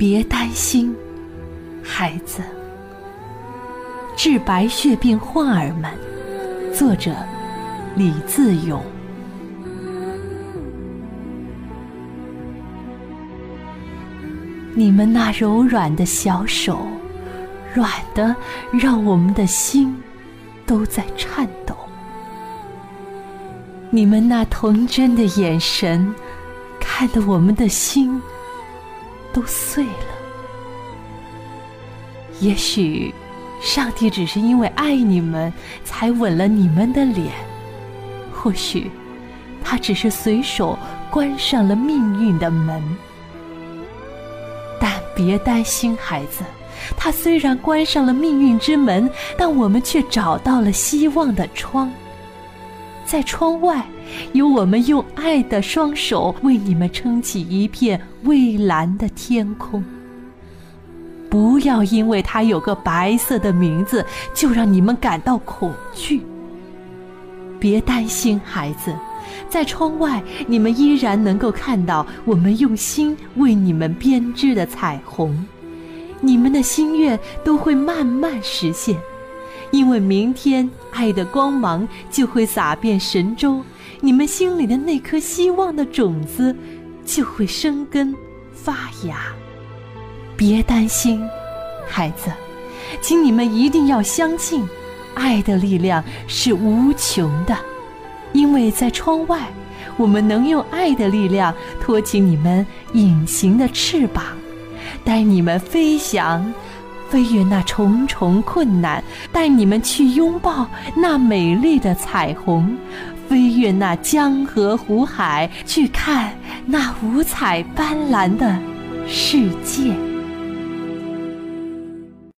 别担心，孩子。治白血病患儿们，作者李自勇。你们那柔软的小手，软的让我们的心都在颤抖。你们那童真的眼神，看得我们的心都碎了。也许，上帝只是因为爱你们，才吻了你们的脸；或许，他只是随手关上了命运的门。但别担心，孩子，他虽然关上了命运之门，但我们却找到了希望的窗。在窗外，有我们用爱的双手为你们撑起一片蔚蓝的天空。不要因为它有个白色的名字，就让你们感到恐惧。别担心，孩子，在窗外，你们依然能够看到我们用心为你们编织的彩虹。你们的心愿都会慢慢实现。因为明天爱的光芒就会洒遍神州，你们心里的那颗希望的种子就会生根发芽。别担心，孩子，请你们一定要相信，爱的力量是无穷的。因为在窗外，我们能用爱的力量托起你们隐形的翅膀，带你们飞翔。飞越那重重困难，带你们去拥抱那美丽的彩虹；飞越那江河湖海，去看那五彩斑斓的世界。